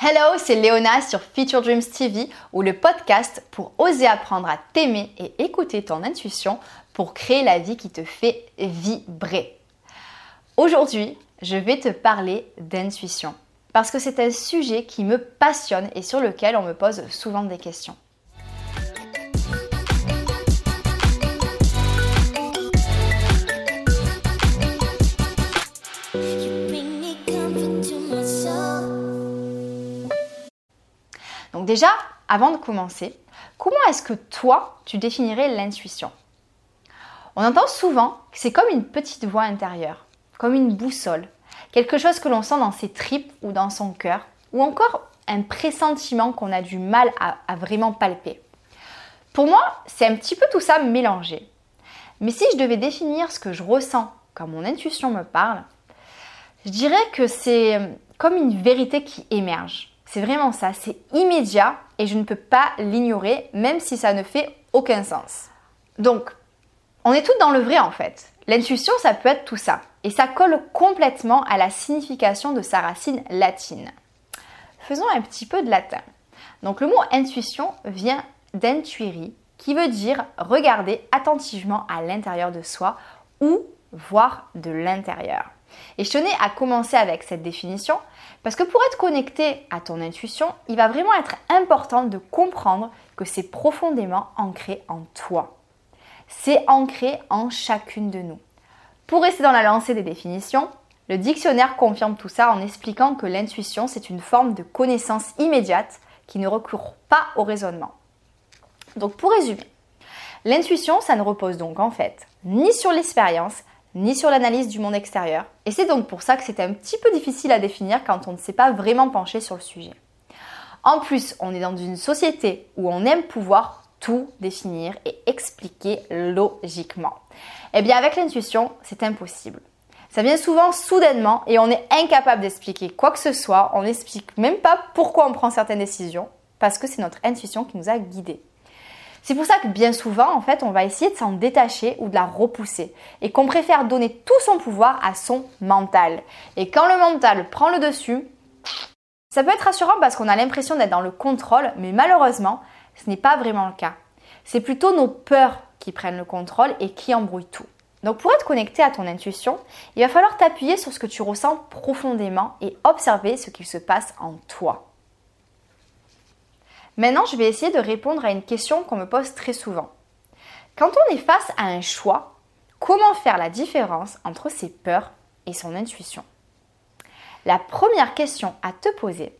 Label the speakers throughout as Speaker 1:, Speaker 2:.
Speaker 1: Hello, c'est Léona sur Future Dreams TV ou le podcast pour oser apprendre à t'aimer et écouter ton intuition pour créer la vie qui te fait vibrer. Aujourd'hui, je vais te parler d'intuition parce que c'est un sujet qui me passionne et sur lequel on me pose souvent des questions. Donc déjà, avant de commencer, comment est-ce que toi, tu définirais l'intuition? On entend souvent que c'est comme une petite voix intérieure, comme une boussole, quelque chose que l'on sent dans ses tripes ou dans son cœur, ou encore un pressentiment qu'on a du mal à, vraiment palper. Pour moi, c'est un petit peu tout ça mélangé. Mais si je devais définir ce que je ressens quand mon intuition me parle, je dirais que c'est comme une vérité qui émerge. C'est vraiment ça, c'est immédiat et je ne peux pas l'ignorer même si ça ne fait aucun sens. Donc, on est toutes dans le vrai en fait. L'intuition, ça peut être tout ça. Et ça colle complètement à la signification de sa racine latine. Faisons un petit peu de latin. Donc le mot intuition vient d'intuiri, qui veut dire regarder attentivement à l'intérieur de soi ou voir de l'intérieur. Et je tenais à commencer avec cette définition parce que pour être connecté à ton intuition, il va vraiment être important de comprendre que c'est profondément ancré en toi. C'est ancré en chacune de nous. Pour rester dans la lancée des définitions, le dictionnaire confirme tout ça en expliquant que l'intuition, c'est une forme de connaissance immédiate qui ne recourt pas au raisonnement. Donc pour résumer, l'intuition, ça ne repose donc en fait ni sur l'expérience, ni sur l'analyse du monde extérieur. Et c'est donc pour ça que c'est un petit peu difficile à définir quand on ne s'est pas vraiment penché sur le sujet. En plus, on est dans une société où on aime pouvoir tout définir et expliquer logiquement. Eh bien, avec l'intuition, c'est impossible. Ça vient souvent soudainement et on est incapable d'expliquer quoi que ce soit. On n'explique même pas pourquoi on prend certaines décisions parce que c'est notre intuition qui nous a guidés. C'est pour ça que bien souvent, en fait, on va essayer de s'en détacher ou de la repousser et qu'on préfère donner tout son pouvoir à son mental. Et quand le mental prend le dessus, ça peut être rassurant parce qu'on a l'impression d'être dans le contrôle, mais malheureusement, ce n'est pas vraiment le cas. C'est plutôt nos peurs qui prennent le contrôle et qui embrouillent tout. Donc pour être connecté à ton intuition, il va falloir t'appuyer sur ce que tu ressens profondément et observer ce qu'il se passe en toi. Maintenant, je vais essayer de répondre à une question qu'on me pose très souvent. Quand on est face à un choix, comment faire la différence entre ses peurs et son intuition? La première question à te poser,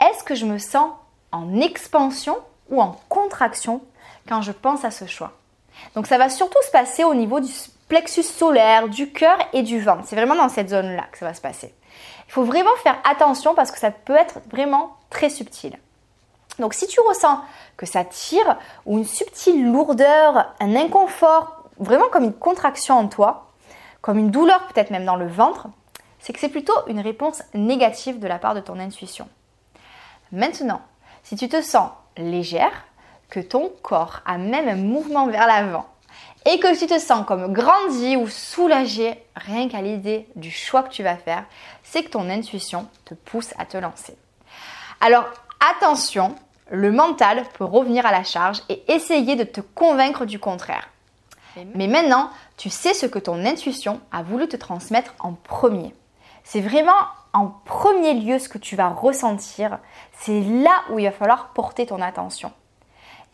Speaker 1: est-ce que je me sens en expansion ou en contraction quand je pense à ce choix? Donc ça va surtout se passer au niveau du plexus solaire, du cœur et du ventre. C'est vraiment dans cette zone-là que ça va se passer. Il faut vraiment faire attention parce que ça peut être vraiment très subtil. Donc si tu ressens que ça tire ou une subtile lourdeur, un inconfort, vraiment comme une contraction en toi, comme une douleur peut-être même dans le ventre, c'est que c'est plutôt une réponse négative de la part de ton intuition. Maintenant, si tu te sens légère, que ton corps a même un mouvement vers l'avant et que tu te sens comme grandi ou soulagé rien qu'à l'idée du choix que tu vas faire, c'est que ton intuition te pousse à te lancer. Alors attention, le mental peut revenir à la charge et essayer de te convaincre du contraire. Mais maintenant, tu sais ce que ton intuition a voulu te transmettre en premier. C'est vraiment en premier lieu ce que tu vas ressentir. C'est là où il va falloir porter ton attention.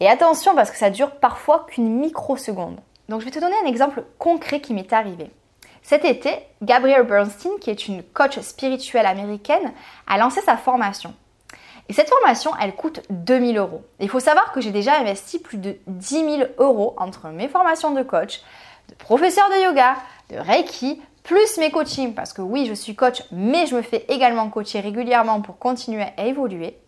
Speaker 1: Et attention parce que ça dure parfois qu'une microseconde. Donc je vais te donner un exemple concret qui m'est arrivé. Cet été, Gabrielle Bernstein, qui est une coach spirituelle américaine, a lancé sa formation. Et cette formation, elle coûte 2000 euros. Il faut savoir que j'ai déjà investi plus de 10 000 euros entre mes formations de coach, de professeur de yoga, de Reiki, plus mes coachings, parce que oui, je suis coach, mais je me fais également coacher régulièrement pour continuer à évoluer.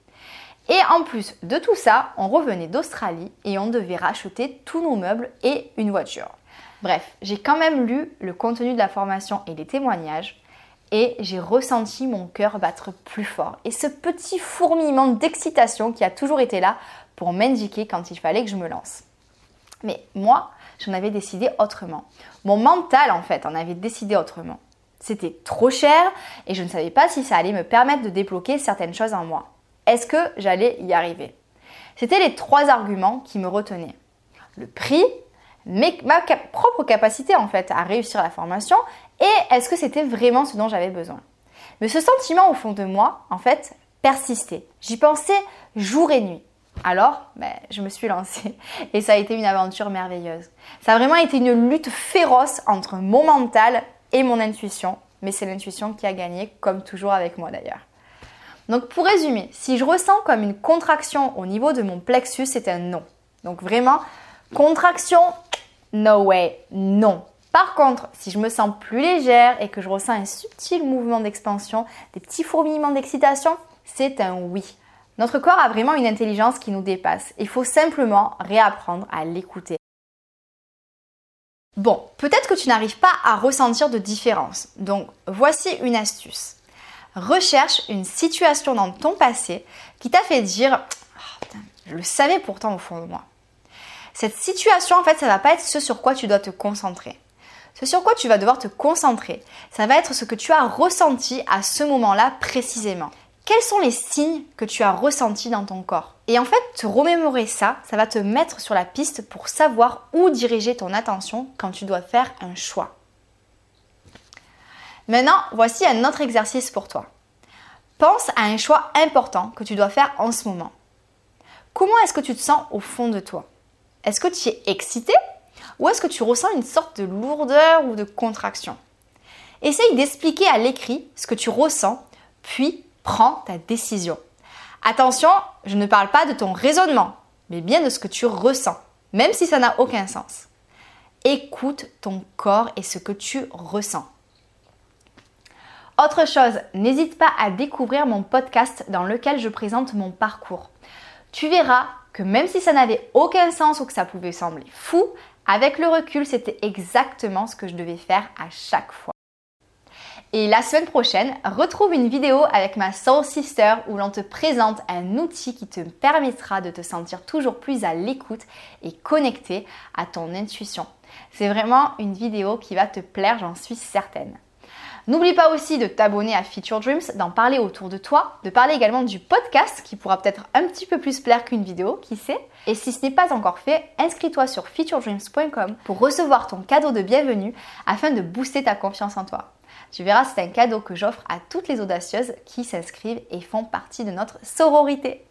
Speaker 1: Et en plus de tout ça, on revenait d'Australie et on devait racheter tous nos meubles et une voiture. Bref, j'ai quand même lu le contenu de la formation et les témoignages et j'ai ressenti mon cœur battre plus fort. Et ce petit fourmillement d'excitation qui a toujours été là pour m'indiquer quand il fallait que je me lance. Mais moi, j'en avais décidé autrement. Mon mental, en fait, en avait décidé autrement. C'était trop cher et je ne savais pas si ça allait me permettre de débloquer certaines choses en moi. Est-ce que j'allais y arriver? C'était les trois arguments qui me retenaient. Le prix, ma propre capacité en fait à réussir la formation et est-ce que c'était vraiment ce dont j'avais besoin? Mais ce sentiment au fond de moi, en fait, persistait. J'y pensais jour et nuit. Alors, ben, je me suis lancée et ça a été une aventure merveilleuse. Ça a vraiment été une lutte féroce entre mon mental et mon intuition, mais c'est l'intuition qui a gagné, comme toujours avec moi d'ailleurs. Donc pour résumer, si je ressens comme une contraction au niveau de mon plexus, c'est un non. Donc vraiment, contraction, no way, non. Par contre, si je me sens plus légère et que je ressens un subtil mouvement d'expansion, des petits fourmillements d'excitation, c'est un oui. Notre corps a vraiment une intelligence qui nous dépasse. Il faut simplement réapprendre à l'écouter. Bon, peut-être que tu n'arrives pas à ressentir de différence. Donc, voici une astuce. Recherche une situation dans ton passé qui t'a fait dire oh, je le savais pourtant au fond de moi. Cette situation, en fait, ça va pas être ce sur quoi tu dois te concentrer. Ce sur quoi tu vas devoir te concentrer, ça va être ce que tu as ressenti à ce moment-là précisément. Quels sont les signes que tu as ressentis dans ton corps? Et en fait, te remémorer ça, ça va te mettre sur la piste pour savoir où diriger ton attention quand tu dois faire un choix. Maintenant, voici un autre exercice pour toi. Pense à un choix important que tu dois faire en ce moment. Comment est-ce que tu te sens au fond de toi? Est-ce que tu es excité ou est-ce que tu ressens une sorte de lourdeur ou de contraction? Essaye d'expliquer à l'écrit ce que tu ressens, puis prends ta décision. Attention, je ne parle pas de ton raisonnement, mais bien de ce que tu ressens, même si ça n'a aucun sens. Écoute ton corps et ce que tu ressens. Autre chose, n'hésite pas à découvrir mon podcast dans lequel je présente mon parcours. Tu verras que même si ça n'avait aucun sens ou que ça pouvait sembler fou, avec le recul, c'était exactement ce que je devais faire à chaque fois. Et la semaine prochaine, retrouve une vidéo avec ma Soul Sister où l'on te présente un outil qui te permettra de te sentir toujours plus à l'écoute et connecté à ton intuition. C'est vraiment une vidéo qui va te plaire, j'en suis certaine. N'oublie pas aussi de t'abonner à Feature Dreams, d'en parler autour de toi, de parler également du podcast qui pourra peut-être un petit peu plus plaire qu'une vidéo, qui sait. Et si ce n'est pas encore fait, inscris-toi sur featuredreams.com pour recevoir ton cadeau de bienvenue afin de booster ta confiance en toi. Tu verras, c'est un cadeau que j'offre à toutes les audacieuses qui s'inscrivent et font partie de notre sororité.